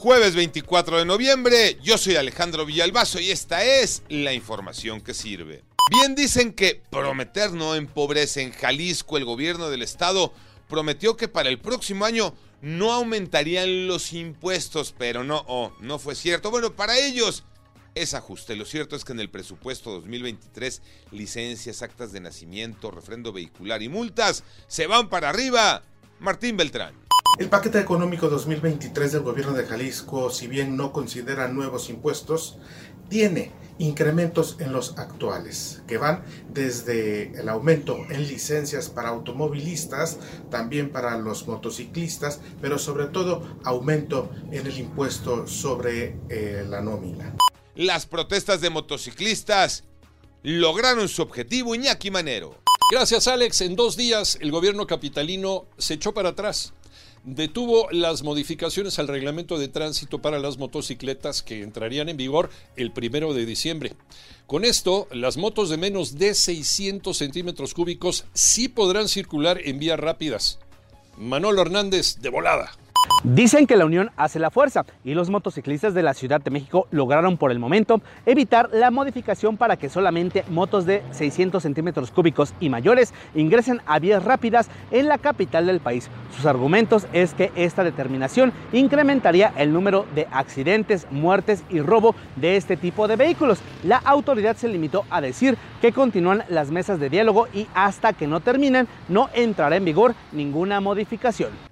Jueves 24 de noviembre, yo soy Alejandro Villalbazo y esta es la información que sirve. Bien dicen que prometer no empobrece. En Jalisco el gobierno del estado prometió que para el próximo año no aumentarían los impuestos, pero no, oh, no fue cierto. Bueno, para ellos es ajuste. Lo cierto es que en el presupuesto 2023, licencias, actas de nacimiento, refrendo vehicular y multas se van para arriba. Martín Beltrán. El paquete económico 2023 del gobierno de Jalisco, si bien no considera nuevos impuestos, tiene incrementos en los actuales, que van desde el aumento en licencias para automovilistas, también para los motociclistas, pero sobre todo aumento en el impuesto sobre eh, la nómina. Las protestas de motociclistas lograron su objetivo, Iñaki Manero. Gracias, Alex. En dos días el gobierno capitalino se echó para atrás. Detuvo las modificaciones al reglamento de tránsito para las motocicletas que entrarían en vigor el primero de diciembre. Con esto, las motos de menos de 600 centímetros cúbicos sí podrán circular en vías rápidas. Manolo Hernández, de volada. Dicen que la unión hace la fuerza y los motociclistas de la Ciudad de México lograron por el momento evitar la modificación para que solamente motos de 600 centímetros cúbicos y mayores ingresen a vías rápidas en la capital del país. Sus argumentos es que esta determinación incrementaría el número de accidentes, muertes y robo de este tipo de vehículos. La autoridad se limitó a decir que continúan las mesas de diálogo y hasta que no terminen no entrará en vigor ninguna modificación.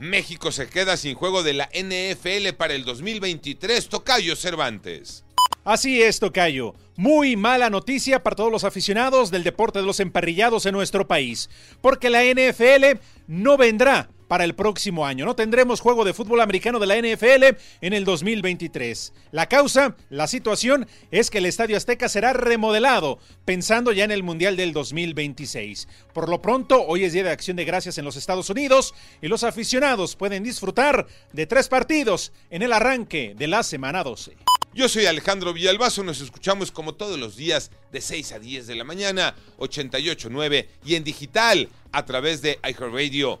México se queda sin juego de la NFL para el 2023. Tocayo Cervantes. Así es, Tocayo. Muy mala noticia para todos los aficionados del deporte de los emparrillados en nuestro país, porque la NFL no vendrá para el próximo año. No tendremos juego de fútbol americano de la NFL en el 2023. La causa, la situación, es que el Estadio Azteca será remodelado, pensando ya en el Mundial del 2026. Por lo pronto, hoy es Día de Acción de Gracias en los Estados Unidos y los aficionados pueden disfrutar de tres partidos en el arranque de la semana 12. Yo soy Alejandro Villalbazo, nos escuchamos como todos los días de 6 a 10 de la mañana, 88.9 y en digital a través de iHeartRadio.